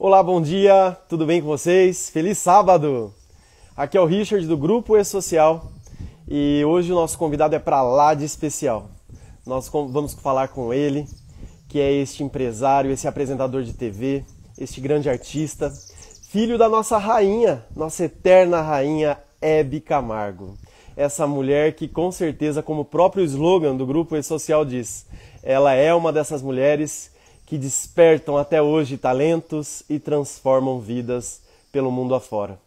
Olá, bom dia, tudo bem com vocês? Feliz sábado! Aqui é o Richard do Grupo E-Social e hoje o nosso convidado é para lá de especial. Nós vamos falar com ele, que é este empresário, esse apresentador de TV, este grande artista, filho da nossa rainha, nossa eterna rainha Hebe Camargo. Essa mulher que com certeza, como o próprio slogan do Grupo E-Social diz, ela é uma dessas mulheres que despertam até hoje talentos e transformam vidas pelo mundo afora.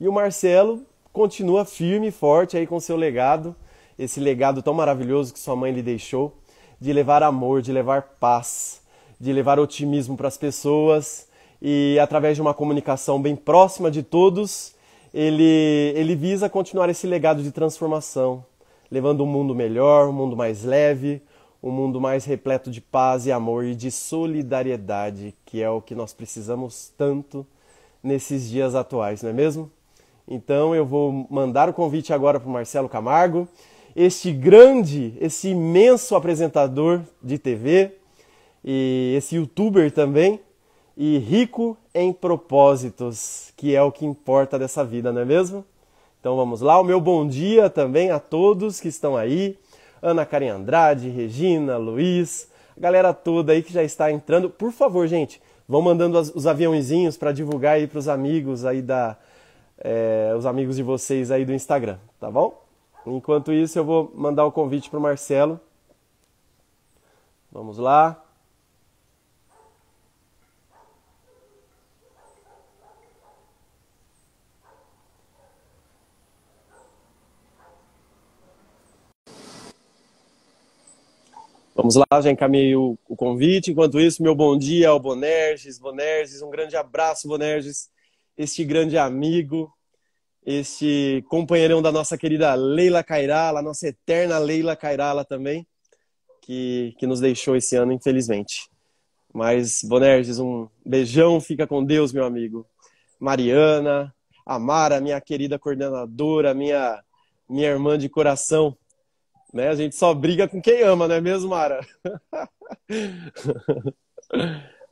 E o Marcelo continua firme e forte aí com seu legado, esse legado tão maravilhoso que sua mãe lhe deixou, de levar amor, de levar paz, de levar otimismo para as pessoas e através de uma comunicação bem próxima de todos, ele, ele visa continuar esse legado de transformação, levando um mundo melhor, um mundo mais leve, um mundo mais repleto de paz e amor e de solidariedade, que é o que nós precisamos tanto nesses dias atuais, não é mesmo? Então eu vou mandar o convite agora para o Marcelo Camargo, este grande, esse imenso apresentador de TV e esse youtuber também, e rico em propósitos, que é o que importa dessa vida, não é mesmo? Então vamos lá, o meu bom dia também a todos que estão aí Ana Karen Andrade, Regina, Luiz, a galera toda aí que já está entrando. Por favor, gente, vão mandando os aviãozinhos para divulgar aí para os amigos aí da, é, os amigos de vocês aí do Instagram, tá bom? Enquanto isso, eu vou mandar o convite para o Marcelo. Vamos lá. Vamos lá, já encaminhei o, o, convite. Enquanto isso, meu bom dia ao Bonerges. Bonerges, um grande abraço, Bonerges. Este grande amigo, este companheirão da nossa querida Leila Cairala, nossa eterna Leila Cairala também, que, que nos deixou esse ano, infelizmente. Mas, Bonerges, um beijão, fica com Deus, meu amigo. Mariana, Amara, minha querida coordenadora, minha, minha irmã de coração, né? A gente só briga com quem ama, não é mesmo, Mara?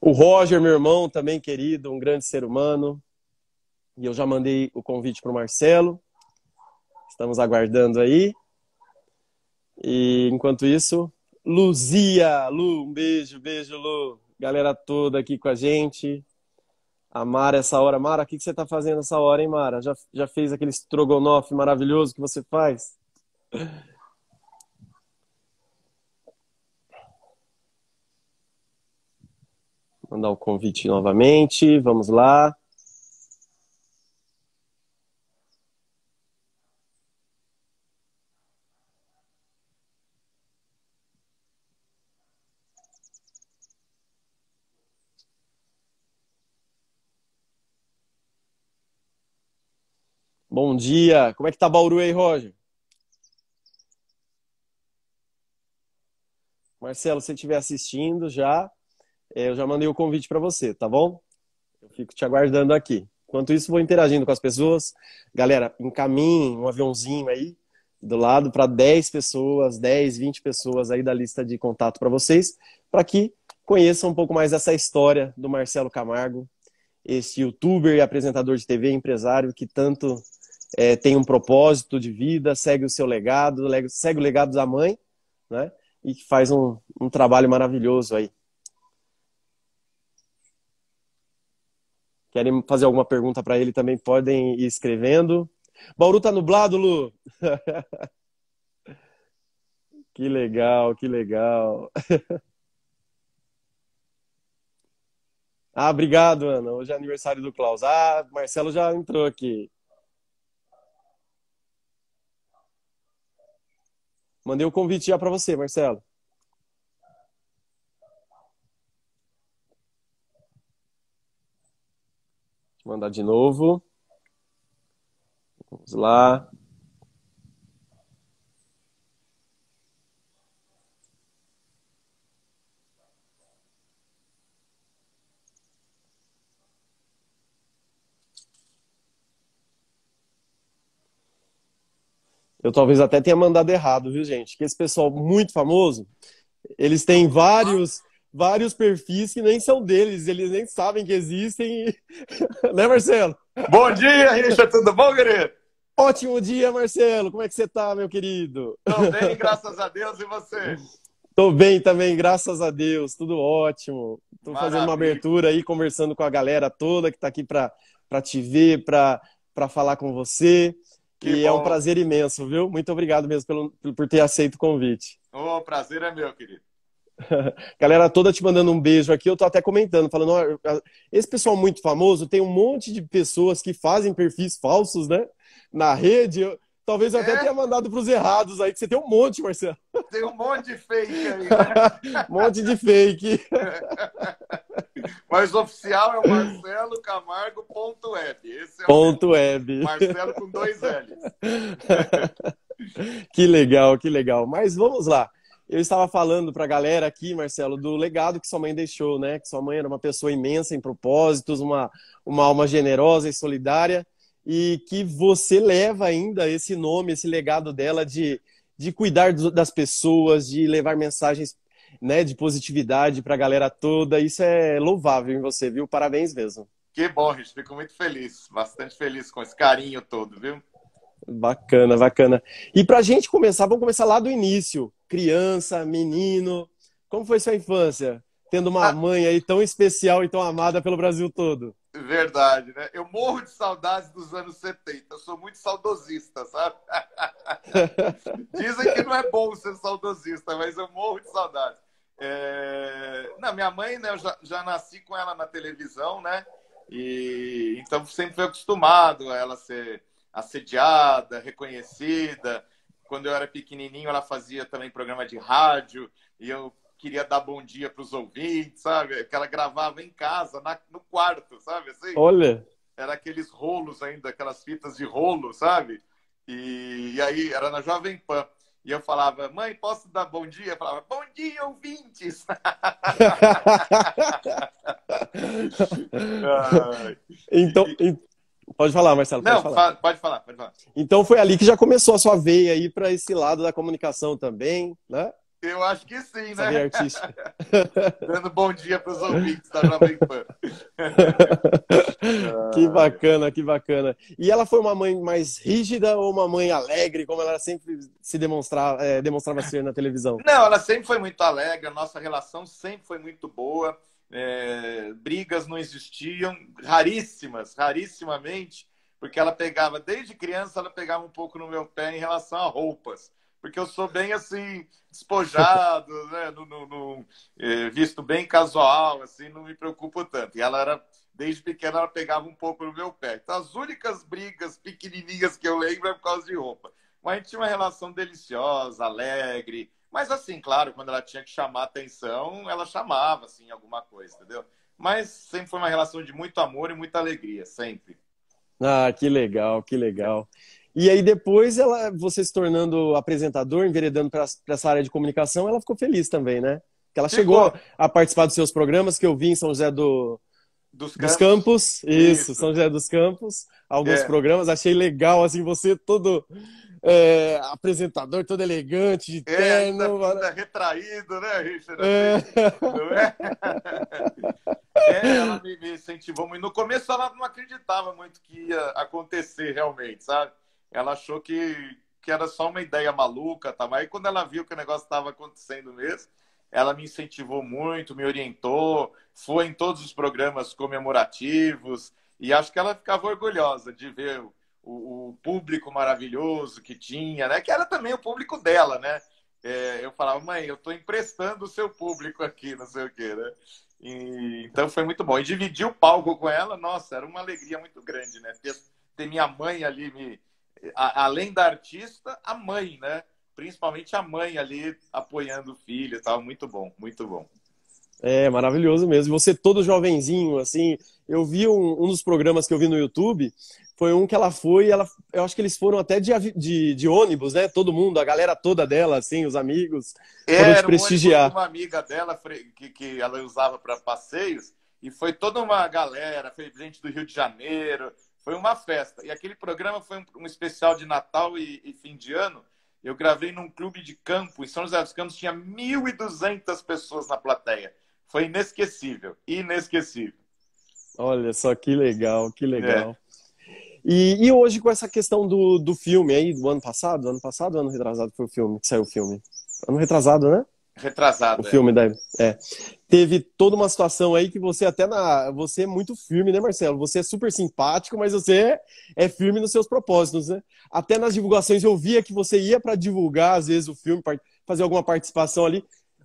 o Roger, meu irmão, também querido, um grande ser humano. E eu já mandei o convite para o Marcelo. Estamos aguardando aí. E enquanto isso, Luzia, Lu, um beijo, beijo, Lu. Galera toda aqui com a gente. A Mara, essa hora. Mara, o que, que você está fazendo essa hora, hein, Mara? Já, já fez aquele estrogonofe maravilhoso que você faz? Mandar o convite novamente. Vamos lá. Bom dia. Como é que tá Bauru aí, Roger? Marcelo, se estiver assistindo já, eu já mandei o convite para você, tá bom? Eu fico te aguardando aqui. Enquanto isso, vou interagindo com as pessoas. Galera, encaminhe um aviãozinho aí do lado para 10 pessoas, 10, 20 pessoas aí da lista de contato para vocês, para que conheçam um pouco mais essa história do Marcelo Camargo, esse youtuber e apresentador de TV, empresário que tanto é, tem um propósito de vida, segue o seu legado, segue o legado da mãe, né? E que faz um, um trabalho maravilhoso aí. Querem fazer alguma pergunta para ele também podem ir escrevendo. Bauru tá nublado, Lu? que legal, que legal. ah, obrigado, Ana. Hoje é aniversário do Klaus. Ah, Marcelo já entrou aqui. Mandei o convite já para você, Marcelo. Mandar de novo. Vamos lá. Eu talvez até tenha mandado errado, viu, gente? Que esse pessoal muito famoso, eles têm vários vários perfis que nem são deles, eles nem sabem que existem. né, Marcelo? Bom dia, Richard, tudo bom, querido? Ótimo dia, Marcelo. Como é que você tá, meu querido? Tô bem, graças a Deus, e você? Tô bem também, graças a Deus. Tudo ótimo. Tô Maravilha. fazendo uma abertura aí, conversando com a galera toda que tá aqui para te ver, para falar com você. Que e bom. é um prazer imenso, viu? Muito obrigado mesmo pelo, por ter aceito o convite. O prazer é meu, querido. Galera toda te mandando um beijo aqui. Eu tô até comentando, falando, ó, esse pessoal muito famoso tem um monte de pessoas que fazem perfis falsos, né? Na rede. Eu, talvez eu é? até tenha mandado para os errados aí, que você tem um monte, Marcelo. Tem um monte de fake aí. Né? um monte de fake. Mas o oficial é o Marcelo Camargo.web. Esse é ponto web. Marcelo com dois L's. que legal, que legal. Mas vamos lá. Eu estava falando para a galera aqui, Marcelo, do legado que sua mãe deixou, né? Que sua mãe era uma pessoa imensa em propósitos, uma, uma alma generosa e solidária, e que você leva ainda esse nome, esse legado dela de, de cuidar das pessoas, de levar mensagens né, de positividade para a galera toda. Isso é louvável em você, viu? Parabéns mesmo. Que bom, Rich. Fico muito feliz, bastante feliz com esse carinho todo, viu? Bacana, bacana. E para a gente começar, vamos começar lá do início. Criança, menino. Como foi sua infância? Tendo uma ah. mãe aí tão especial e tão amada pelo Brasil todo. Verdade, né? Eu morro de saudades dos anos 70. Eu sou muito saudosista, sabe? Dizem que não é bom ser saudosista, mas eu morro de saudades. É... Não, minha mãe, né? Eu já, já nasci com ela na televisão, né? E então sempre fui acostumado a ela ser assediada, reconhecida. Quando eu era pequenininho, ela fazia também programa de rádio e eu queria dar bom dia para os ouvintes, sabe? Que ela gravava em casa, na, no quarto, sabe? Assim, Olha! Era aqueles rolos ainda, aquelas fitas de rolo, sabe? E, e aí era na Jovem Pan. E eu falava, mãe, posso dar bom dia? Eu falava, bom dia, ouvintes! então, Pode falar, Marcelo. Pode Não, falar. Pode falar, pode falar. Então foi ali que já começou a sua veia aí para esse lado da comunicação também, né? Eu acho que sim, né? Veia artística. Dando bom dia para os ouvintes da Jovem Pan. que bacana, que bacana. E ela foi uma mãe mais rígida ou uma mãe alegre, como ela sempre se demonstrava, é, demonstrava ser na televisão? Não, ela sempre foi muito alegre, a nossa relação sempre foi muito boa é, brigas não existiam, raríssimas, rarissimamente, porque ela pegava, desde criança, ela pegava um pouco no meu pé em relação a roupas. Porque eu sou bem assim, despojado, né? no, no, no é, visto bem casual, assim, não me preocupo tanto. E ela era, desde pequena, ela pegava um pouco no meu pé. Então, as únicas brigas pequenininhas que eu lembro é por causa de roupa. Mas a gente tinha uma relação deliciosa, alegre, mas assim, claro, quando ela tinha que chamar atenção, ela chamava, assim, alguma coisa, entendeu? Mas sempre foi uma relação de muito amor e muita alegria, sempre. Ah, que legal, que legal. E aí depois ela, você se tornando apresentador, enveredando para essa área de comunicação, ela ficou feliz também, né? Que ela ficou. chegou a participar dos seus programas que eu vi em São José do, dos Campos. Dos Campos. Isso, Isso, São José dos Campos. Alguns é. programas, achei legal, assim, você todo é, apresentador todo elegante, de é, terno. Ainda, ainda retraído, né, Richard? É. Não é? é, ela me, me incentivou muito. No começo ela não acreditava muito que ia acontecer realmente, sabe? Ela achou que, que era só uma ideia maluca, tá? mas aí quando ela viu que o negócio estava acontecendo mesmo, ela me incentivou muito, me orientou, foi em todos os programas comemorativos, e acho que ela ficava orgulhosa de ver o, o, público maravilhoso que tinha, né? Que era também o público dela, né? É, eu falava, mãe, eu estou emprestando o seu público aqui, não sei o quê, né? E, então foi muito bom. E dividir o palco com ela, nossa, era uma alegria muito grande, né? Ter, ter minha mãe ali, me, a, além da artista, a mãe, né? Principalmente a mãe ali apoiando o filho, estava muito bom, muito bom. É, maravilhoso mesmo. Você todo jovenzinho, assim, eu vi um, um dos programas que eu vi no YouTube, foi um que ela foi, ela, eu acho que eles foram até de, de, de, ônibus, né? Todo mundo, a galera toda dela, assim, os amigos, é, foram te prestigiar. Um uma amiga dela que, que ela usava para passeios, e foi toda uma galera, foi gente do Rio de Janeiro, foi uma festa. E aquele programa foi um, um especial de Natal e, e, fim de ano. Eu gravei num clube de campo, em São José dos Campos, tinha 1.200 pessoas na plateia. foi inesquecível, inesquecível. Olha só que legal, que legal. É. E, e, hoje com essa questão do, do filme aí, do ano passado, ano passado ou ano retrasado foi o filme, que saiu o filme? Ano retrasado, né? Retrasado. O é. filme da. É. Teve toda uma situação aí que você até na. Você é muito firme, né, Marcelo? Você é super simpático, mas você é firme nos seus propósitos, né? Até nas divulgações eu via que você ia para divulgar, às vezes, o filme, fazer alguma participação ali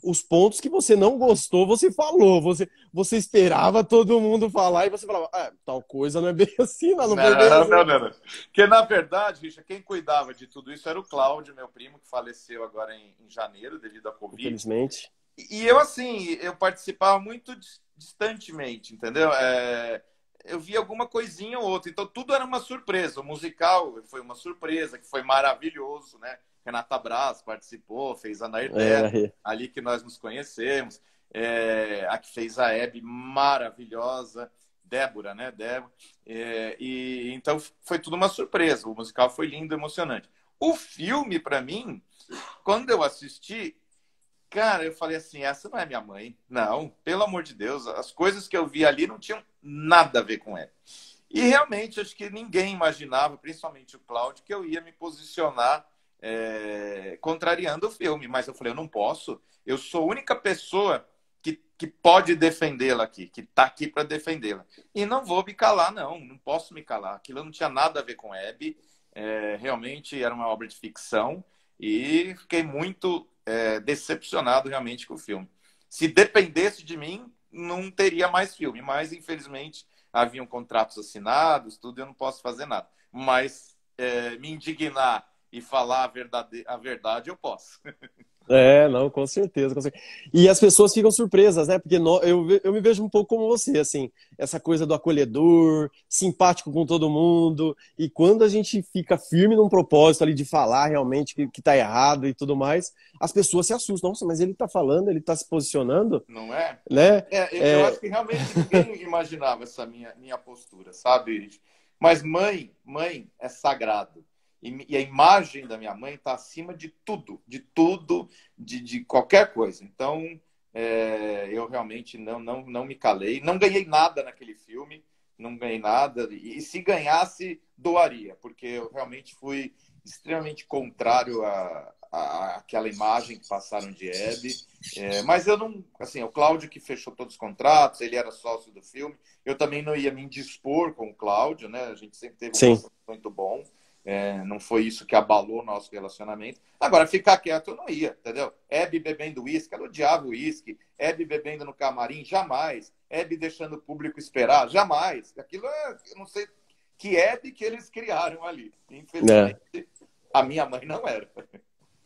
os pontos que você não gostou, você falou. Você, você esperava todo mundo falar e você falava, ah, tal coisa não é bem assim, não, não, não foi bem não, assim. Não, não, não. Porque, na verdade, Richard, quem cuidava de tudo isso era o Cláudio, meu primo, que faleceu agora em, em janeiro devido à Covid. Infelizmente. E, e eu, assim, eu participava muito distantemente, entendeu? É, eu vi alguma coisinha ou outra. Então, tudo era uma surpresa. O musical foi uma surpresa, que foi maravilhoso, né? Renata Braz participou, fez a Nairté, é. ali que nós nos conhecemos. É, a que fez a Hebe, maravilhosa. Débora, né? Débora. É, e então foi tudo uma surpresa. O musical foi lindo, emocionante. O filme, para mim, quando eu assisti, cara, eu falei assim: essa não é minha mãe. Não, pelo amor de Deus, as coisas que eu vi ali não tinham nada a ver com ela. E realmente, acho que ninguém imaginava, principalmente o Cláudio, que eu ia me posicionar é, contrariando o filme. Mas eu falei, eu não posso. Eu sou a única pessoa que, que pode defendê-la aqui, que está aqui para defendê-la. E não vou me calar, não. Não posso me calar. Aquilo não tinha nada a ver com Hebe. É, realmente era uma obra de ficção. E fiquei muito é, decepcionado realmente com o filme. Se dependesse de mim, não teria mais filme. Mas, infelizmente, haviam contratos assinados, tudo, eu não posso fazer nada. Mas é, me indignar e falar a verdade, a verdade, eu posso. É, não, com certeza, com certeza. E as pessoas ficam surpresas, né? Porque no, eu, eu me vejo um pouco como você, assim, essa coisa do acolhedor, simpático com todo mundo. E quando a gente fica firme num propósito ali de falar realmente que, que tá errado e tudo mais, as pessoas se assustam. Nossa, mas ele tá falando, ele tá se posicionando. Não é? Né? É, eu, é... eu acho que realmente ninguém imaginava essa minha, minha postura, sabe? Mas mãe, mãe é sagrado. E, a imagem da minha mãe está acima de tudo, de tudo, de, de qualquer coisa. Então, é, eu realmente não, não, não me calei. Não ganhei nada naquele filme, não ganhei nada. E, se ganhasse, doaria, porque eu realmente fui extremamente contrário a, a, aquela imagem que passaram de Hebe. É, mas eu não. Assim, o Cláudio que fechou todos os contratos, ele era sócio do filme. Eu também não ia me indispor com o Cláudio, né? A gente sempre teve um muito bom. É, não foi isso que abalou nosso relacionamento. Agora, ficar quieto eu não ia, entendeu? Hebe bebendo uísque, ela odiava uísque. Hebe bebendo no camarim, jamais. Hebe deixando o público esperar, jamais. Aquilo é, eu não sei que Hebe que eles criaram ali. Infelizmente, é. a minha mãe não era.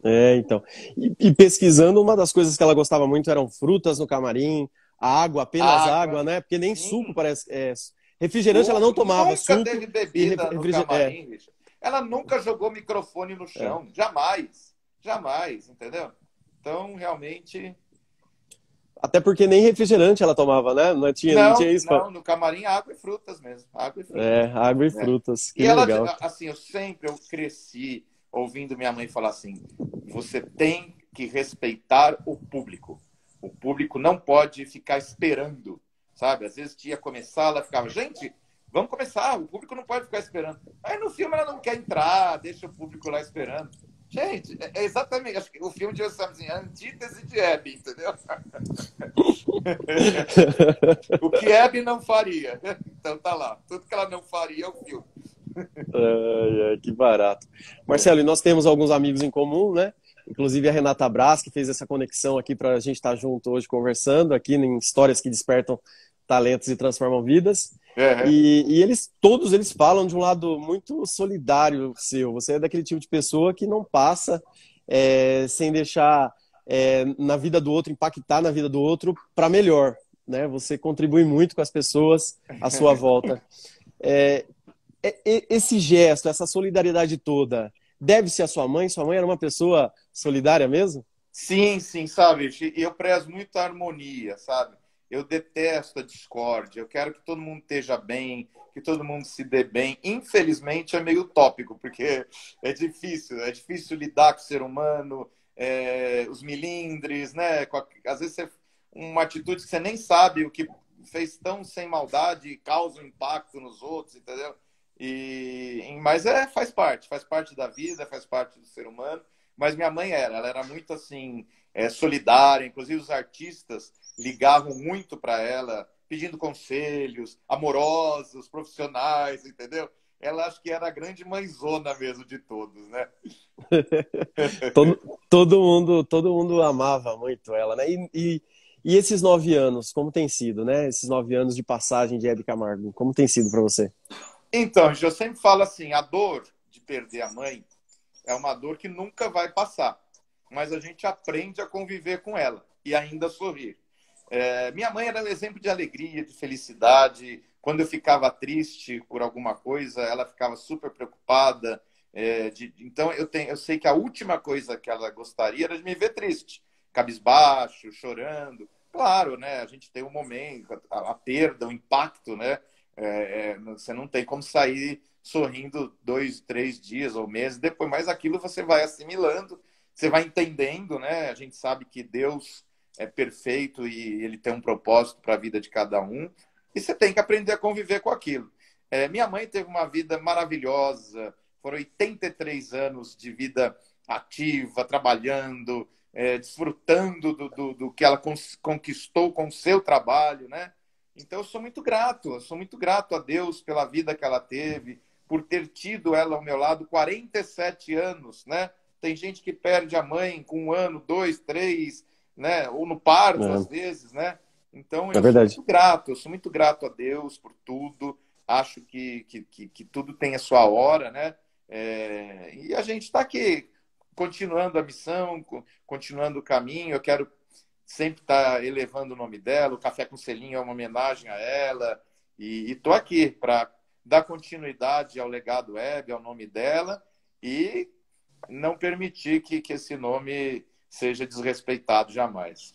É, então. E, e, pesquisando, uma das coisas que ela gostava muito eram frutas no camarim, água, apenas água, água né? Porque nem Sim. suco parece. É, refrigerante ela não tomava. Nunca suco teve bebida no camarim, é. Ela nunca jogou microfone no chão, é. jamais, jamais, entendeu? Então, realmente. Até porque nem refrigerante ela tomava, né? Não tinha, não, não tinha isso. Não, no camarim água e frutas mesmo. Água e frutas. É, água e é. frutas. E legal. ela, assim, eu sempre eu cresci ouvindo minha mãe falar assim: você tem que respeitar o público. O público não pode ficar esperando, sabe? Às vezes ia começar, ela ficava, gente, Vamos começar, o público não pode ficar esperando. Aí no filme ela não quer entrar, deixa o público lá esperando. Gente, é, é exatamente. Acho que o filme de assim, a antítese de Hebe, entendeu? o que Hebe não faria. Então tá lá. Tudo que ela não faria é o filme. Ai, ai, que barato. Marcelo, e nós temos alguns amigos em comum, né? Inclusive a Renata Brás, que fez essa conexão aqui para a gente estar junto hoje conversando aqui em Histórias que Despertam Talentos e Transformam Vidas. Uhum. E, e, eles, todos eles falam de um lado muito solidário seu. Você é daquele tipo de pessoa que não passa é, sem deixar é, na vida do outro, impactar na vida do outro para melhor. Né? Você contribui muito com as pessoas à sua volta. É, é esse gesto, essa solidariedade toda, deve-se à sua mãe? Sua mãe era uma pessoa solidária mesmo? Sim, sim, sabe? Eu prezo muito a harmonia, sabe? Eu detesto a discórdia. Eu quero que todo mundo esteja bem, que todo mundo se dê bem. Infelizmente é meio utópico, porque é difícil. É difícil lidar com o ser humano, é, os milindres, né? Às vezes você uma atitude que você nem sabe o que fez tão sem maldade causa um impacto nos outros, entendeu? E, mas é, faz parte, faz parte da vida, faz parte do ser humano. Mas minha mãe era, ela era muito assim, é, solidária, inclusive os artistas ligavam muito para ela, pedindo conselhos, amorosos, profissionais, entendeu? Ela acho que era a grande mãezona mesmo de todos, né? todo, todo, mundo, todo mundo amava muito ela, né? E, e, e, esses nove anos, como tem sido, né? Esses nove anos de passagem de Hebe Camargo, como tem sido para você? Então, eu sempre falo assim, a dor de perder a mãe é uma dor que nunca vai passar, mas a gente aprende a conviver com ela e ainda sorrir. É, minha mãe era um exemplo de alegria, de felicidade. Quando eu ficava triste por alguma coisa, ela ficava super preocupada. É, de, então eu, tenho, eu sei que a última coisa que ela gostaria era de me ver triste, cabisbaixo, chorando. Claro, né? A gente tem um momento, a, a perda, o impacto, né? É, é, você não tem como sair sorrindo dois, três dias ou meses depois, mas aquilo você vai assimilando, você vai entendendo, né? A gente sabe que Deus é perfeito e ele tem um propósito para a vida de cada um, e você tem que aprender a conviver com aquilo. É, minha mãe teve uma vida maravilhosa, foram 83 anos de vida ativa, trabalhando, é, desfrutando do, do, do, que ela conquistou com o seu trabalho, né? Então eu sou muito grato, eu sou muito grato a Deus pela vida que ela teve, por ter tido ela ao meu lado 47 anos, né? Tem gente que perde a mãe com um ano, dois, três, né? Ou no parto, é. às vezes, né? Então, eu é sou muito grato, eu sou muito grato a Deus por tudo. Acho que, que, que, que tudo tem a sua hora, né? É... e a gente está aqui continuando a missão, continuando o caminho. Eu quero sempre estar tá elevando o nome dela. O Café com Selinho é uma homenagem a ela. E estou aqui para dar continuidade ao legado web, ao nome dela e não permitir que, que esse nome seja desrespeitado jamais.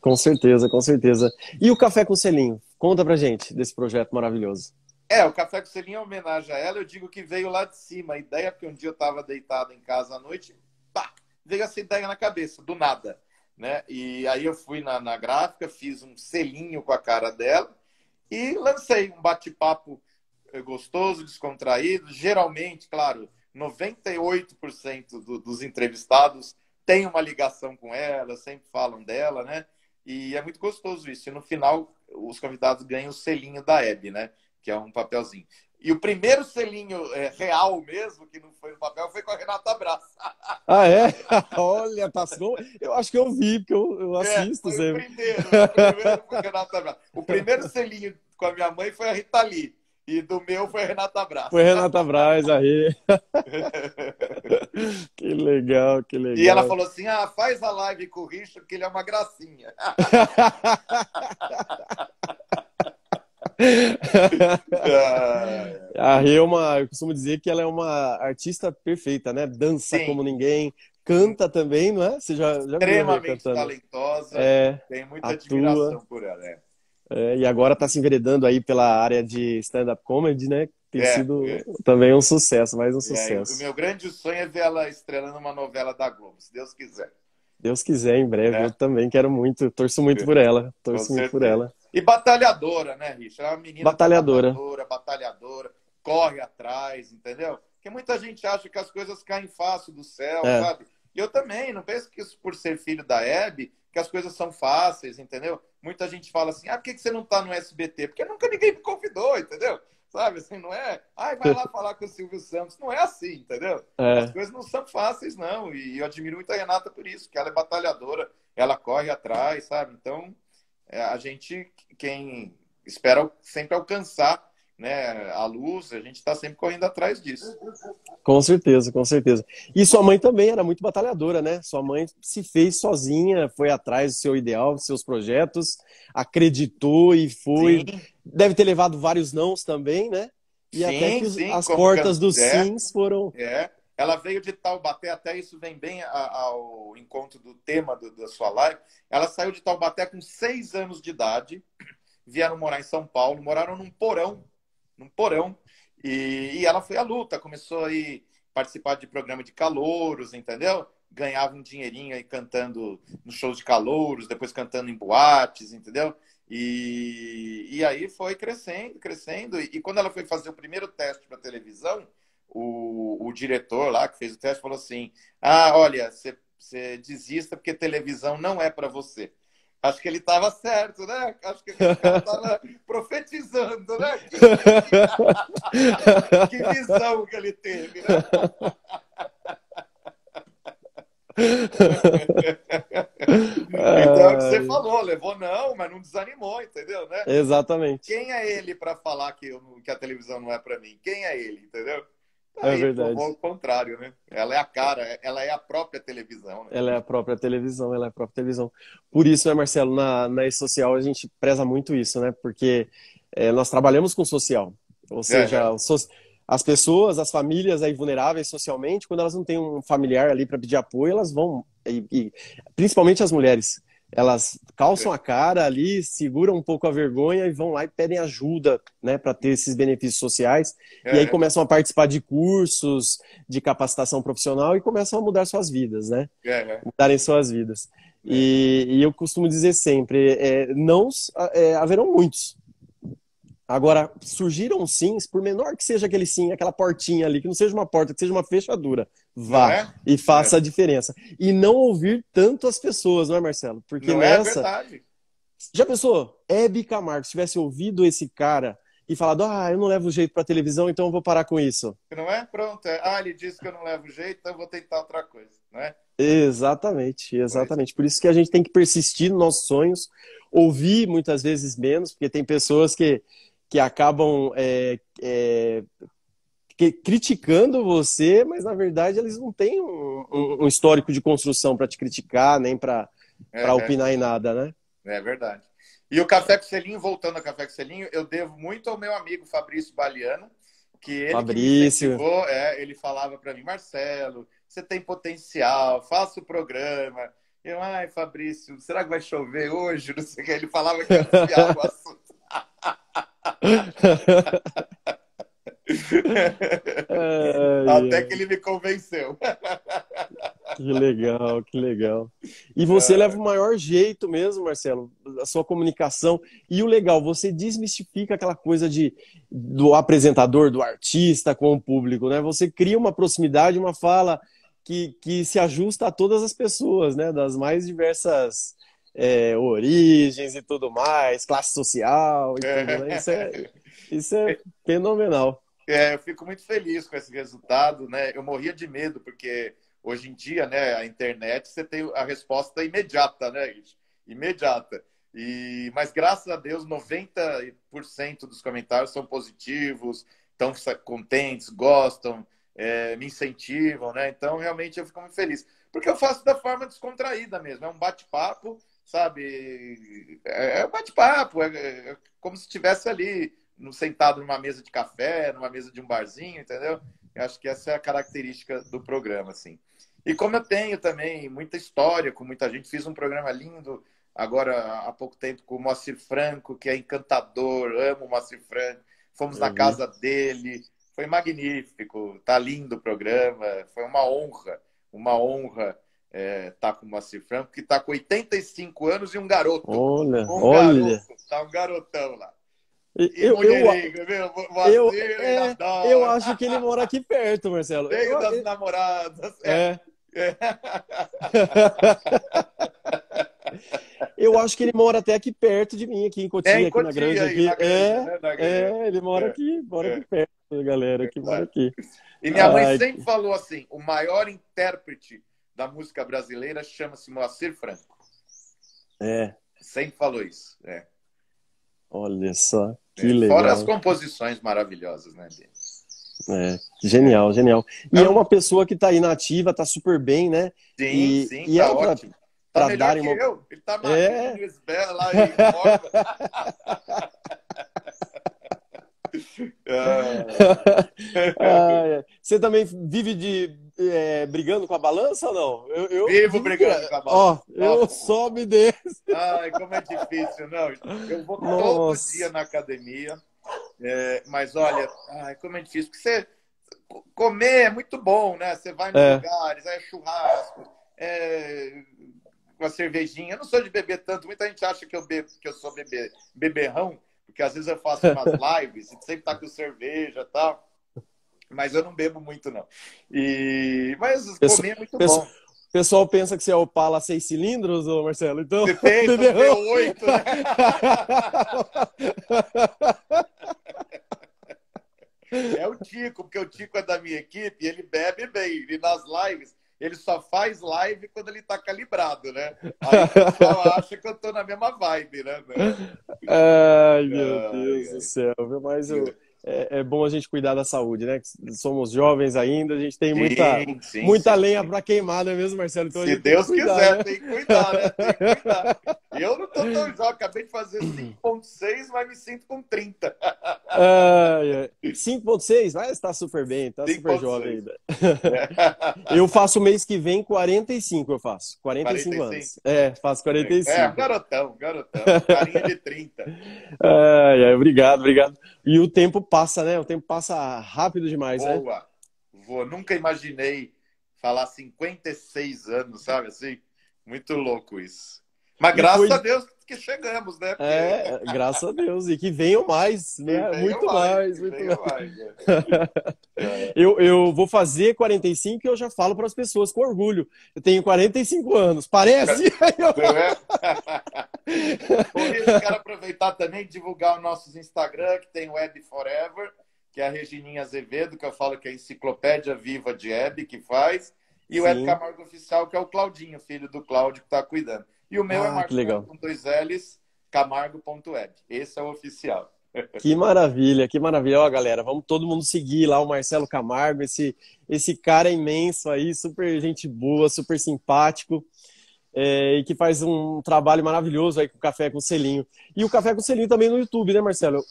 Com certeza, com certeza. E o Café com Selinho? Conta pra gente desse projeto maravilhoso. É, o Café com Selinho é homenagem a ela. Eu digo que veio lá de cima. A ideia, porque um dia eu estava deitado em casa à noite, pá, veio essa ideia na cabeça, do nada né? E aí eu fui na, na gráfica, fiz um selinho com a cara dela e lancei um bate-papo gostoso, descontraído. Geralmente, claro, 98% do, dos entrevistados têm uma ligação com ela, sempre falam dela, né? E é muito gostoso isso. E no final, os convidados ganham o selinho da Hebe, né? Que é um papelzinho. E o primeiro selinho é, real mesmo, que não foi no papel, foi com a Renata Braça. Ah, é? Olha, passou. Eu acho que eu vi, porque eu, eu é, assisto é, sempre. O primeiro, o primeiro foi a Renata Braça. O primeiro selinho com a minha mãe foi a Rita Lee. E do meu foi Renata Braça. Foi Renata Braz, aí. que legal, que legal. E ela falou assim: ah, faz a live com o Richard, que ele é uma gracinha. a Rê é uma, eu costumo dizer que ela é uma artista perfeita, né? Dança Sim. como ninguém, canta também, não é? Você já, já Extremamente talentosa, é, tem muita atua. admiração por ela. É. É, e agora está se enveredando aí pela área de stand-up comedy, né? Tem é, sido é. também um sucesso, mais um sucesso. o meu grande sonho é ver ela estrelando uma novela da Globo, se Deus quiser. Deus quiser, em breve. É. Eu também quero muito, torço muito por ela. Torço muito por ela. E batalhadora, né, Richard? É uma menina batalhadora. batalhadora, batalhadora, corre atrás, entendeu? Porque muita gente acha que as coisas caem fácil do céu, é. sabe? E eu também, não penso que isso por ser filho da Hebe, que as coisas são fáceis, entendeu? Muita gente fala assim, ah, por que você não tá no SBT? Porque nunca ninguém me convidou, entendeu? Sabe, assim, não é, ai, vai lá falar com o Silvio Santos. Não é assim, entendeu? É. As coisas não são fáceis, não. E eu admiro muito a Renata por isso, que ela é batalhadora, ela corre atrás, sabe? Então, é, a gente, quem espera sempre alcançar né, a luz, a gente está sempre correndo atrás disso. Com certeza, com certeza. E sua mãe também era muito batalhadora, né? Sua mãe se fez sozinha, foi atrás do seu ideal, dos seus projetos, acreditou e foi. Sim. Deve ter levado vários nãos também, né? E sim, até que sim, as portas dos é, sims foram. É. Ela veio de Taubaté, até isso vem bem ao encontro do tema do, da sua live. Ela saiu de Taubaté com seis anos de idade, vieram morar em São Paulo, moraram num porão, num porão, e, e ela foi à luta, começou a participar de programa de calouros, entendeu? ganhava um dinheirinho aí cantando nos shows de calouros, depois cantando em boates, entendeu? E, e aí foi crescendo, crescendo. E, e quando ela foi fazer o primeiro teste para televisão, o, o diretor lá que fez o teste falou assim: Ah, olha, você desista porque televisão não é para você. Acho que ele estava certo, né? Acho que ele estava profetizando, né? Que, visão que ele teve, né? então é o que você falou, levou não, mas não desanimou, entendeu? Né? Exatamente. Quem é ele para falar que, eu, que a televisão não é para mim? Quem é ele, entendeu? É Aí, verdade. Ao contrário, né? Ela é a cara, ela é a própria televisão. Né? Ela é a própria televisão, ela é a própria televisão. Por isso, né, Marcelo, na, na social a gente preza muito isso, né? Porque é, nós trabalhamos com social. Ou seja, é, é. So as pessoas, as famílias aí vulneráveis socialmente, quando elas não têm um familiar ali para pedir apoio, elas vão, e, e, principalmente as mulheres, elas calçam a cara ali, seguram um pouco a vergonha e vão lá e pedem ajuda, né, para ter esses benefícios sociais. É. E aí começam a participar de cursos de capacitação profissional e começam a mudar suas vidas, né? É. Mudarem suas vidas. E, e, eu costumo dizer sempre, é, não é, haverão muitos, Agora, surgiram sims, por menor que seja aquele sim, aquela portinha ali, que não seja uma porta, que seja uma fechadura, vá é? e faça é. a diferença. E não ouvir tanto as pessoas, não é, Marcelo? Porque não é nessa. É verdade. Já pensou? Hebe Camargo, se tivesse ouvido esse cara e falado, ah, eu não levo jeito para televisão, então eu vou parar com isso. Não é? Pronto. É. Ah, ele disse que eu não levo jeito, então eu vou tentar outra coisa, não é? Exatamente, exatamente. Por isso que a gente tem que persistir nos nossos sonhos, ouvir muitas vezes menos, porque tem pessoas que que acabam é, é, que, criticando você, mas na verdade eles não têm um, um, um histórico de construção para te criticar, nem para é, é, opinar em nada, né? É verdade. E o Café com Selinho, voltando ao Café com Selinho, eu devo muito ao meu amigo Fabrício Baliano, que ele Fabrício. Que é, ele falava para mim, Marcelo, você tem potencial, faça o programa. Eu, ai, Fabrício, será que vai chover hoje? Não sei o que. Ele falava que ia o assunto. Até que ele me convenceu. Que legal, que legal. E você é. leva o maior jeito mesmo, Marcelo, a sua comunicação. E o legal, você desmistifica aquela coisa de do apresentador, do artista com o público, né? Você cria uma proximidade, uma fala que, que se ajusta a todas as pessoas, né? Das mais diversas é, origens e tudo mais, classe social e tudo, né? Isso é, isso é fenomenal. É, eu fico muito feliz com esse resultado, né? Eu morria de medo, porque hoje em dia, né, a internet, você tem a resposta imediata, né, Imediata. E, mas graças a Deus, 90% dos comentários são positivos, estão contentes, gostam, é, me incentivam, né? Então, realmente, eu fico muito feliz. Porque eu faço da forma descontraída mesmo. É um bate-papo sabe? É, é um bate-papo, é, é, como se estivesse ali sentado numa mesa de café, numa mesa de um barzinho, entendeu? Eu acho que essa é a característica do programa, assim. E como eu tenho também muita história com muita gente, fiz um programa lindo agora há pouco tempo com o Moacir Franco, que é encantador, amo o Moacir Franco. Fomos uhum. na casa dele, foi magnífico, tá lindo o programa, foi uma honra, uma honra é, tá com o Moacir Franco, que tá com 85 anos e um garoto. Olha, um olha. Garoto, tá um garotão lá. E eu, eu, eu, é, eu acho que ele mora aqui perto, Marcelo. Veio eu, das eu, namoradas. É. é. eu acho que ele mora até aqui perto de mim, aqui em Cotia, é, em aqui na Grande. Aqui. Na grande, é, né? é, ele mora é. aqui, mora aqui perto, galera, que mora aqui. E minha mãe Ai, sempre falou assim: o maior intérprete da música brasileira chama-se Moacir Franco. É. Sempre falou isso. É. Olha só, que é. legal. Fora as composições maravilhosas, né, dele. É, genial, genial. E é, é uma pessoa que está aí na ativa, está super bem, né? Sim, e, sim, e tá é ótimo. Pra, tá pra melhor que uma... eu. Ele tá magrinho, é... esbela lá e ah, você também vive de é, brigando com a balança ou não? Eu, eu vivo brigando com a balança. Ó, eu só me desço. Ai, como é difícil, não. Eu vou Nossa. todo dia na academia, é, mas olha, ai, como é difícil. Porque você comer é muito bom, né? Você vai nos é. lugares, é churrasco, é, uma cervejinha. Eu não sou de beber tanto, muita gente acha que eu, bebo, que eu sou bebê, beberrão, porque às vezes eu faço umas lives e sempre tá com cerveja e tal. Mas eu não bebo muito, não. E... Mas comer é muito bom. O pessoal pensa que você é o Opala seis cilindros, ô Marcelo. Então, você pensa, V8, né? É o Tico, porque o Tico é da minha equipe e ele bebe bem. E nas lives, ele só faz live quando ele tá calibrado, né? Aí o pessoal acha que eu tô na mesma vibe, né? Ai, meu Deus ai. do céu. Mas eu é, é, bom a gente cuidar da saúde, né? Somos jovens ainda, a gente tem muita, sim, sim, muita sim, lenha para queimar, não é mesmo, Marcelo? Então, Se Deus cuidar, quiser, né? tem que cuidar, né? Tem que cuidar. Eu não tô tão jovem, acabei de fazer 5.6, mas me sinto com 30. Ah, 5.6? Mas está super bem, tá super jovem ainda. eu faço mês que vem 45, eu faço. 45, 45. anos. É, faço 45. É, garotão, garotão. Carinha de 30. Ai, ai, obrigado, obrigado. E o tempo passa, né? O tempo passa rápido demais, Boa. né? Boa. Vou, nunca imaginei falar 56 anos, sabe assim? Muito louco isso. Mas graças foi... a Deus que chegamos, né? Porque... É, graças a Deus. E que venham mais, né? Venham muito mais, mais muito mais. mais é. eu, eu vou fazer 45 e eu já falo para as pessoas com orgulho. Eu tenho 45 anos. Parece? eu quero aproveitar também e divulgar o nosso Instagram, que tem Web Forever, que é a Regininha Azevedo, que eu falo que é a enciclopédia viva de Web que faz. E Sim. o Web Camargo Oficial, que é o Claudinho, filho do Cláudio, que está cuidando. E o meu é ah, é Marcos com dois L's, camargo.web. Esse é o oficial. Que maravilha, que maravilha. Ó, galera, vamos todo mundo seguir lá o Marcelo Camargo, esse, esse cara imenso aí, super gente boa, super simpático. É, e que faz um trabalho maravilhoso aí com o Café com Selinho. E o Café com Selinho também no YouTube, né, Marcelo?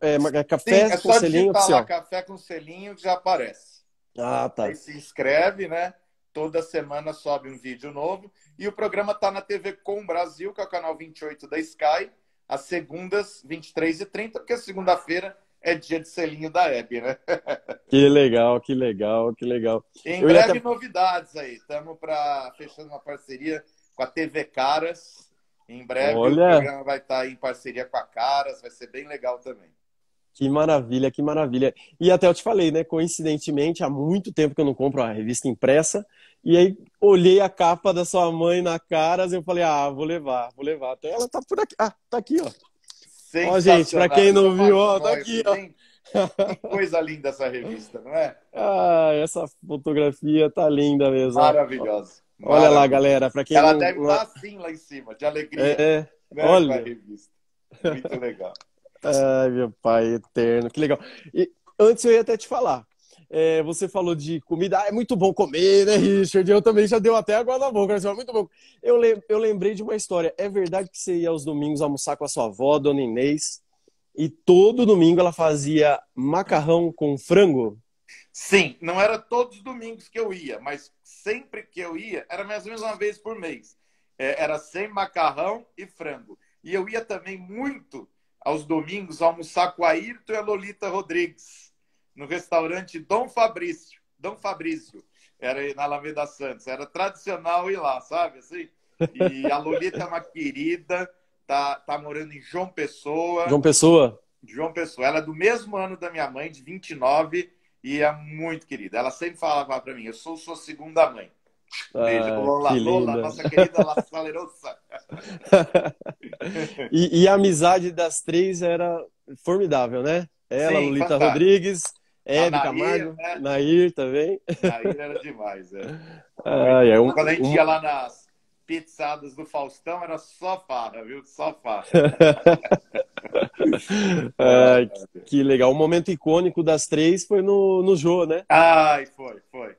É, é Café Sim, é com Selinho oficial. Lá, Café com Selinho que já aparece. Ah, tá. Aí se inscreve, né? Toda semana sobe um vídeo novo. E o programa está na TV Com Brasil, que é o canal 28 da Sky, às segundas, 23h30, porque segunda-feira é dia de selinho da Hebe, né? Que legal, que legal, que legal. Em Eu breve, até... novidades aí. Estamos para fechando uma parceria com a TV Caras. Em breve Olha... o programa vai estar tá em parceria com a Caras, vai ser bem legal também. Que maravilha, que maravilha. E até eu te falei, né? Coincidentemente, há muito tempo que eu não compro a revista impressa. E aí olhei a capa da sua mãe na Caras e eu falei, ah, vou levar, vou levar. Até ela tá por aqui. Ah, tá aqui, ó. Ó, gente, para quem não viu, ó, tá aqui, ó. Que coisa linda essa revista, não é? Ah, essa fotografia tá linda mesmo. Maravilhosa. Olha lá, galera, para quem Ela não... deve estar assim lá em cima, de alegria. É, né, olha. revista. Muito legal. Ai, meu pai eterno, que legal. E antes eu ia até te falar. É, você falou de comida, ah, é muito bom comer, né, Richard? Eu também já deu até água na boca, mas é muito bom. Eu, eu lembrei de uma história. É verdade que você ia aos domingos almoçar com a sua avó, Dona Inês, e todo domingo ela fazia macarrão com frango? Sim, não era todos os domingos que eu ia, mas sempre que eu ia, era mais ou menos uma vez por mês. É, era sem macarrão e frango. E eu ia também muito aos domingos almoçar com a Ayrton e a Lolita Rodrigues, no restaurante Dom Fabrício. Dom Fabrício, era na Alameda Santos. Era tradicional ir lá, sabe? Assim? E a Lolita é uma querida, tá, tá morando em João Pessoa. João Pessoa? João Pessoa. Ela é do mesmo ano da minha mãe, de 29, e é muito querida. Ela sempre falava para mim: eu sou sua segunda mãe. Beijo, ah, Lola, Lola, nossa querida La Salerosa. e, e, a amizade das três era formidável, né? Ela, Sim, Lolita fantástico. Rodrigues, Hebe Camargo, né? Nair também. Nair era demais, é. Ah, é um, Quando a gente um... ia lá nas pizzadas do Faustão, era só farra, viu? Só farra. ah, que legal. O momento icônico das três foi no, no Jô, né? Ai, foi, foi.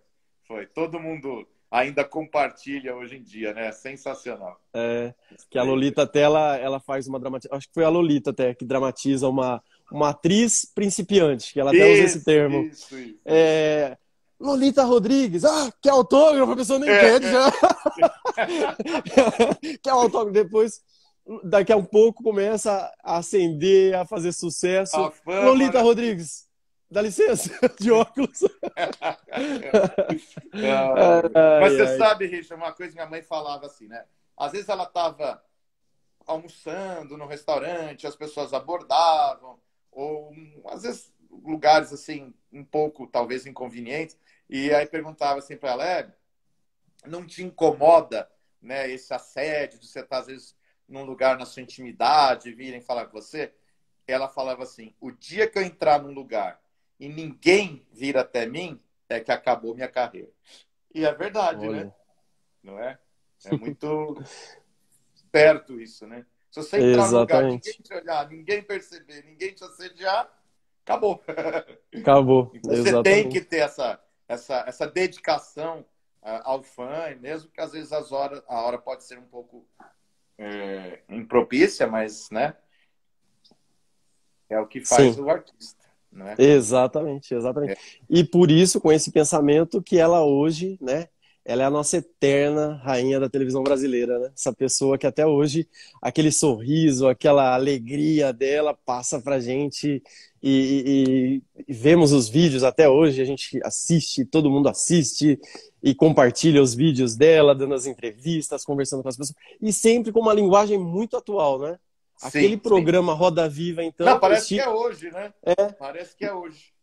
Foi. Todo mundo ainda compartilha hoje em dia, né? Sensacional. É, que a Lolita até ela, ela faz uma dramatização, acho que foi a Lolita até que dramatiza uma, uma atriz principiante, que ela até isso, usa esse termo. Isso, isso. É, Lolita Rodrigues, ah, quer autógrafo? A pessoa nem é, pede é. já. quer autógrafo? Depois, daqui a um pouco, começa a acender, a fazer sucesso. A fama, Lolita né? Rodrigues, dá licença, de óculos. Mas você sabe, Richard, uma coisa que minha mãe falava assim, né? Às vezes ela estava almoçando no restaurante, as pessoas abordavam, ou às vezes lugares assim, um pouco talvez inconvenientes, e aí perguntava assim para ela, é, não te incomoda né, esse assédio de você estar às vezes num lugar na sua intimidade, virem falar com você? Ela falava assim, o dia que eu entrar num lugar e ninguém vir até mim, é que acabou minha carreira. E é verdade, né? Olha. né? Não é? É muito perto isso, né? Se você entrar Exatamente. no lugar, ninguém te olhar, ninguém perceber, ninguém te assediar, acabou. Acabou. Você Exatamente. tem que ter essa, essa, essa dedicação uh, ao fã, mesmo que às vezes as horas, a hora pode ser um pouco é, impropícia, mas né, é o que faz Sim. o artista. Né? Exatamente, exatamente. É. E por isso, com esse pensamento, que ela hoje, né, ela é a nossa eterna rainha da televisão brasileira, né? Essa pessoa que até hoje, aquele sorriso, aquela alegria dela passa pra gente e, e, e, vemos os vídeos até hoje, a gente assiste, todo mundo assiste e compartilha os vídeos dela, dando as entrevistas, conversando com as pessoas, e sempre com uma linguagem muito atual, né? Aquele sim, programa sim. Roda Viva, então. Não, parece estive... que é hoje, né? É. Parece que é hoje.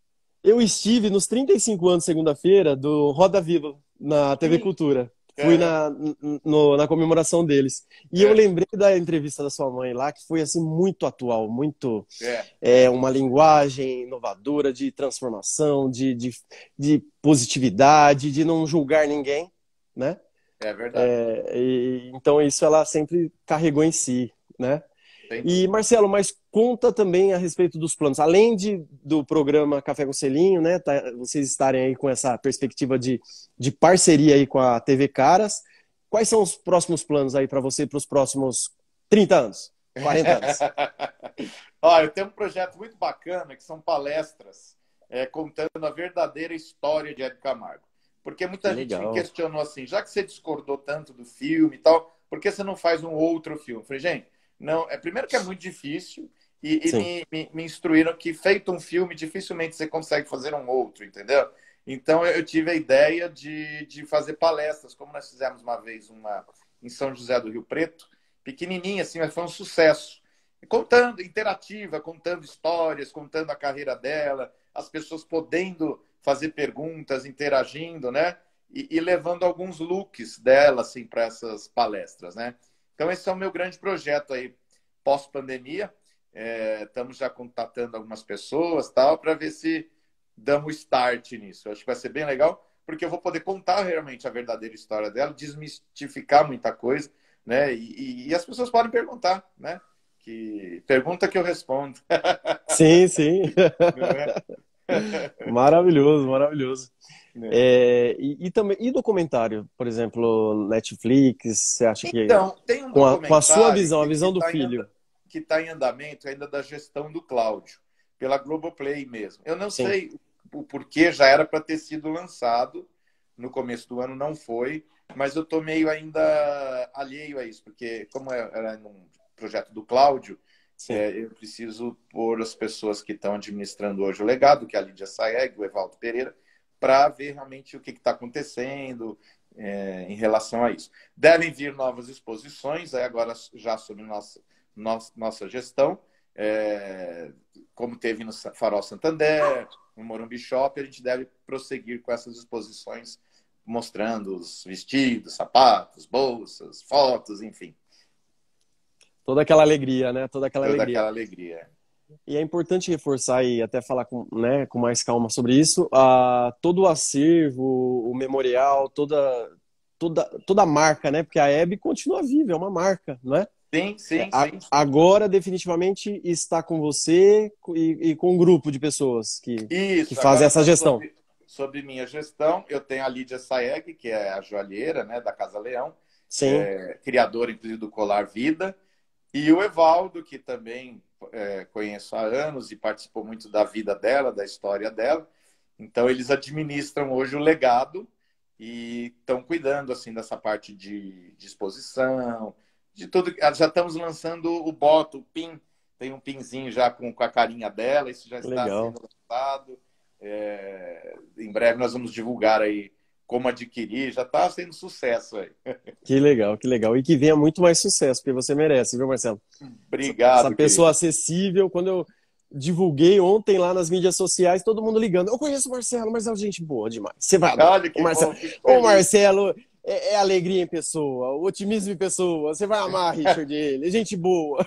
Eu estive nos 35 anos, segunda-feira, do Roda Viva, na TV sim. Cultura. Fui é. na, no, na comemoração deles. E é. eu lembrei da entrevista da sua mãe lá, que foi assim muito atual, muito é. é uma linguagem inovadora de transformação, de, de, de, positividade, de não julgar ninguém, né? É verdade. É, e, então isso ela sempre carregou em si, né? E, Marcelo, mas conta também a respeito dos planos. Além de, do programa Café com Selinho, né? Tá, vocês estarem aí com essa perspectiva de, de parceria aí com a TV Caras. Quais são os próximos planos aí para você para os próximos 30 anos, 40 anos? Olha, eu tenho um projeto muito bacana que são palestras é, contando a verdadeira história de Hebe Camargo. Porque muita que gente legal. me questionou assim, já que você discordou tanto do filme e tal, por que você não faz um outro filme? Eu falei, gente, não, é primeiro que é muito difícil e, e me, me, me, instruíram que feito um filme dificilmente você consegue fazer um outro, entendeu? Então eu tive a ideia de, de fazer palestras, como nós fizemos uma vez uma em São José do Rio Preto, pequenininha assim, mas foi um sucesso. Contando, interativa, contando histórias, contando a carreira dela, as pessoas podendo fazer perguntas, interagindo, né? E, e levando alguns looks dela assim para essas palestras, né? Então, esse é o meu grande projeto aí, pós-pandemia. É, estamos já contatando algumas pessoas tal para ver se damos start nisso. Eu acho que vai ser bem legal, porque eu vou poder contar realmente a verdadeira história dela, desmistificar muita coisa, né? E, e as pessoas podem perguntar, né? Que pergunta que eu respondo. Sim, sim. É? maravilhoso, maravilhoso. É. É, e, e, também e documentário, por exemplo, Netflix, você acha que então, tem um com, a, com a sua visão, a visão do tá filho, que está em andamento ainda da gestão do Cláudio pela Globoplay mesmo. Eu não Sim. sei o porquê já era para ter sido lançado no começo do ano, não foi, mas eu estou meio ainda alheio a isso, porque como é, era um projeto do Cláudio, é, eu preciso pôr as pessoas que estão administrando hoje o legado, que é a Lídia Saeg, o Evaldo Pereira, para ver realmente o que está acontecendo é, em relação a isso. Devem vir novas exposições, aí agora já sobre nossa, nossa, nossa gestão, é, como teve no Farol Santander, no Morumbi Shopping, a gente deve prosseguir com essas exposições mostrando os vestidos, sapatos, bolsas, fotos, enfim. Toda aquela alegria, né? Toda aquela Toda alegria. aquela alegria. E é importante reforçar e até falar com, né, com mais calma sobre isso. Todo o acervo, o memorial, toda, toda, toda a marca, né? Porque a Hebe continua viva, é uma marca, não é? Sim, sim, é, sim. Agora, definitivamente, está com você e, e com um grupo de pessoas que, Isso, que fazem essa gestão. Sobre, sobre, minha gestão, eu tenho a Lídia Saeg, que é a joalheira né, da Casa Leão, é, criadora, inclusive, do Colar Vida, e o Evaldo, que também é, conheço há anos e participou muito da vida dela, da história dela. Então, eles administram hoje o legado e estão cuidando assim dessa parte de, de exposição, de tudo. Já estamos lançando o boto, o pin. Tem um pinzinho já com, com a carinha dela, isso já está Legal. sendo lançado. É, em breve nós vamos divulgar aí como adquirir, já está sendo sucesso aí. Que legal, que legal. E que venha muito mais sucesso, porque você merece, viu, Marcelo? Obrigado. Essa pessoa acessível, quando eu divulguei ontem lá nas mídias sociais, todo mundo ligando. Eu conheço o Marcelo, Marcelo, gente boa demais. Você vai Olha que o Marcelo, bom, o Marcelo é, é, alegria em pessoa, otimismo em pessoa. Você vai amar, Richard, ele. Gente boa.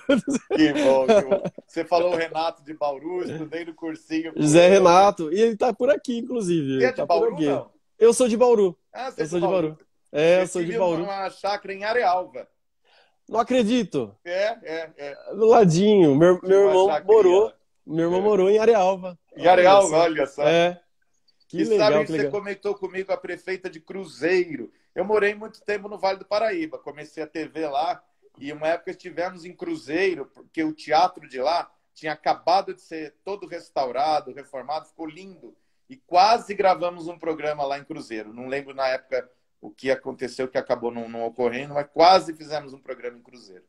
Que bom, que bom. Você falou o Renato de Bauru, estudei no cursinho. José Renato, e ele tá por aqui, inclusive. Você é tá de Bauru, não? Eu sou de Bauru. Ah, você eu sou de Bauru. Bauru. É, eu sou de Bauru. uma chácara em Arealva. Não acredito. É, é, é. Do ladinho. Meu, meu irmão morou. Meu irmão é. morou em Arealva. Em Arealva, olha só. É. Que e legal, sabe que você legal. comentou comigo a prefeita de Cruzeiro. Eu morei muito tempo no Vale do Paraíba. Comecei a TV lá e uma época estivemos em Cruzeiro, porque o teatro de lá tinha acabado de ser todo restaurado, reformado, ficou lindo. E quase gravamos um programa lá em Cruzeiro. Não lembro na época o que aconteceu, que acabou não, não ocorrendo, mas quase fizemos um programa em Cruzeiro.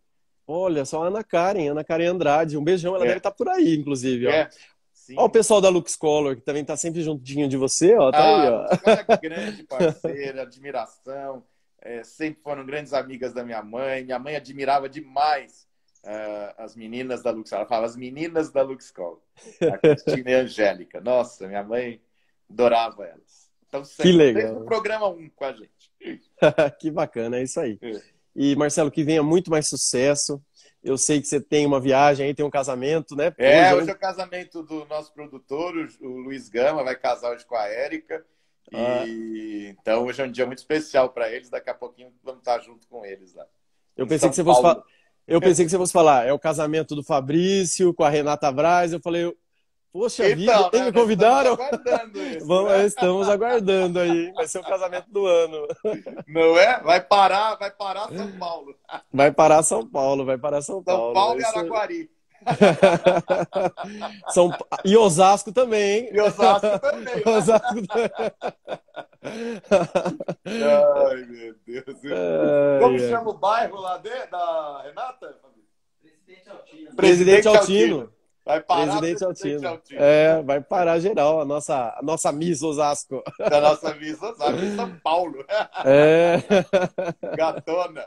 Olha, só a Ana Karen, Ana Karen Andrade. Um beijão, ela É. deve estar por aí, inclusive. Ó. É, sim. Ó, o pessoal da Lux Color, que também tá sempre juntinho de você, ó. Tá aí, ó. Ah, grande parceira, admiração. É, sempre foram grandes amigas da minha mãe. Minha mãe admirava demais ah, as meninas da Lux. Ela falava as meninas da Lux Color. A Cristina e a Angélica. Nossa, minha mãe adorava elas. Então, sempre, legal. Desde o programa 1 com a gente. que bacana, é isso aí. É. E, Marcelo, que venha muito mais sucesso. Eu sei que você tem uma viagem aí, tem um casamento, né? É, Hoje, hoje é o casamento do nosso produtor, o Luiz Gama, vai casar hoje com a Érica. E então hoje é um dia muito especial para eles. Daqui a pouquinho vamos estar junto com eles lá. eu pensei São que você fosse falar. Eu pensei que você fosse falar, é o casamento do Fabrício com a Renata Braz. Eu falei, poxa vida, Então, nem né, me convidaram? estamos aguardando isso, Vamos, né? estamos aguardando aí. Vai ser o casamento do ano. Não é? Vai parar, vai parar São Paulo. Vai parar São Paulo, vai parar São São Paulo. Paulo e é. Araguari. São... E Osasco também, hein? E Osasco também. né? Osasco também. Ai, meu Deus. Ai, Como ai. chama o bairro lá de, da Renata? Presidente Altino. Presidente Altino. Vai parar Presidente Altino. Altino. É, vai parar geral, a nossa, a nossa Miss Osasco. Da nossa Visa Osasco em São Paulo. É, Gatona.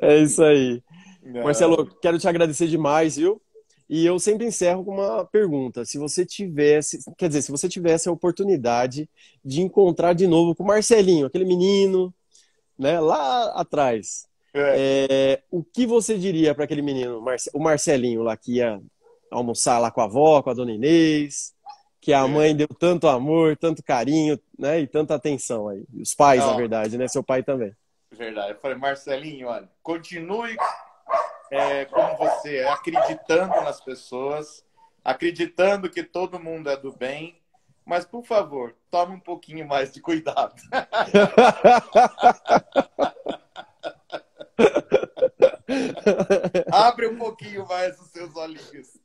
é isso aí. Não. Marcelo, quero te agradecer demais, viu? E eu sempre encerro com uma pergunta. Se você tivesse, quer dizer, se você tivesse a oportunidade de encontrar de novo com o Marcelinho, aquele menino, né, lá atrás, É. é, o que você diria para aquele menino, o Marcelinho lá que ia almoçar lá com a avó, com a dona Inês, que a É. mãe deu tanto amor, tanto carinho, né, e tanta atenção aí. Os pais, Não. na verdade, né, seu pai também. Verdade. Eu falei, Marcelinho, olha, continue é, como você é, acreditando nas pessoas, acreditando que todo mundo é do bem, mas, por favor, tome um pouquinho mais de cuidado. Abre um pouquinho mais os seus olhinhos.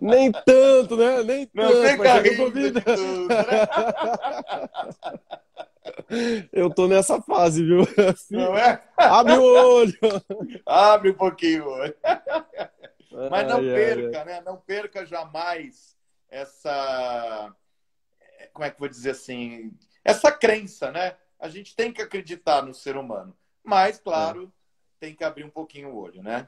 Nem tanto, né? Nem Não tanto. fica rindo tudo, né? Eu tô nessa fase, viu? Não é? Abre o olho. Abre um pouquinho o olho. Mas não Ai, ai, perca, né? Não perca jamais essa. Como é que eu vou dizer assim? Essa crença, né? A gente tem que acreditar no ser humano. Mas, claro, tem que abrir um pouquinho o olho, né?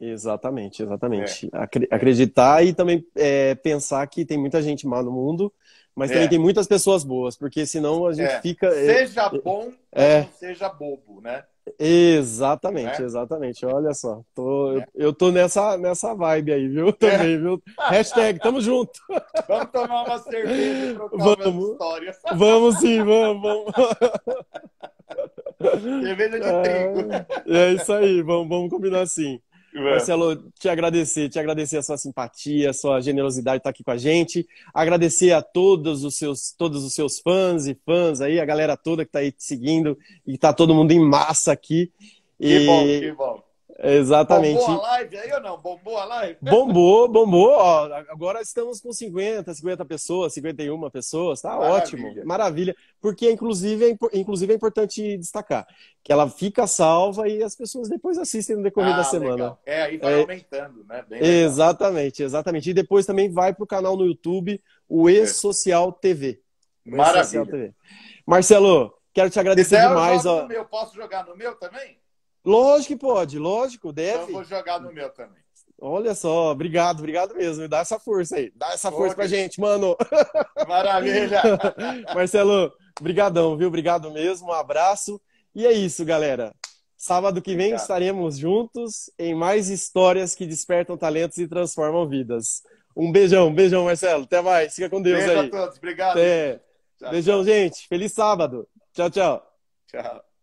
Exatamente, exatamente. É. Acre- Acreditar e também é, pensar que tem muita gente má no mundo, mas É. também tem muitas pessoas boas, porque senão a gente É. fica. Seja bom, mas É. seja bobo, né? Exatamente, É. exatamente. Olha só, tô, eu, É. eu tô nessa, nessa vibe aí, viu? Também, viu? Hashtag, tamo junto. Vamos tomar uma cerveja e trocar Vamos. umas histórias. Vamos sim, vamos, vamos. Cerveja de trigo. É isso aí, vamos, vamos combinar assim. Marcelo, te agradecer, te agradecer a sua simpatia, a sua generosidade de estar aqui com a gente. Agradecer a todos os seus, todos os seus fãs e fãs aí, a galera toda que está aí te seguindo e tá todo mundo em massa aqui. Que E bom, que bom. Exatamente. Bombou a live aí ou não? Bombou a live? Bombou, bombou. Ó, agora estamos com 50, 50 pessoas, 51 pessoas, tá Maravilha. ótimo. Maravilha. Porque, inclusive é, inclusive, é importante destacar que ela fica salva e as pessoas depois assistem no decorrer Ah, da semana. legal. É, aí vai É. aumentando, né? Bem legal. Exatamente, exatamente. E depois também vai para o canal no YouTube, o E-Social TV. O E-Social Maravilha. TV. Marcelo, quero te agradecer eu demais. jogo Ó. no meu. Posso jogar no meu também? Lógico que pode, lógico, Então eu deve. vou jogar no meu também. Olha só, obrigado, obrigado mesmo. Me dá essa força aí. Dá essa força Ok. pra gente, mano. Maravilha! Marcelo, brigadão, viu? Obrigado mesmo. Um abraço. E é isso, galera. Sábado que vem Obrigado. estaremos juntos em mais histórias que despertam talentos e transformam vidas. Um beijão, beijão, Marcelo. Até mais. Fica com Deus Beijo aí. a todos. Obrigado. Até. Tchau, Beijão, gente. Feliz sábado. Tchau, tchau. Tchau.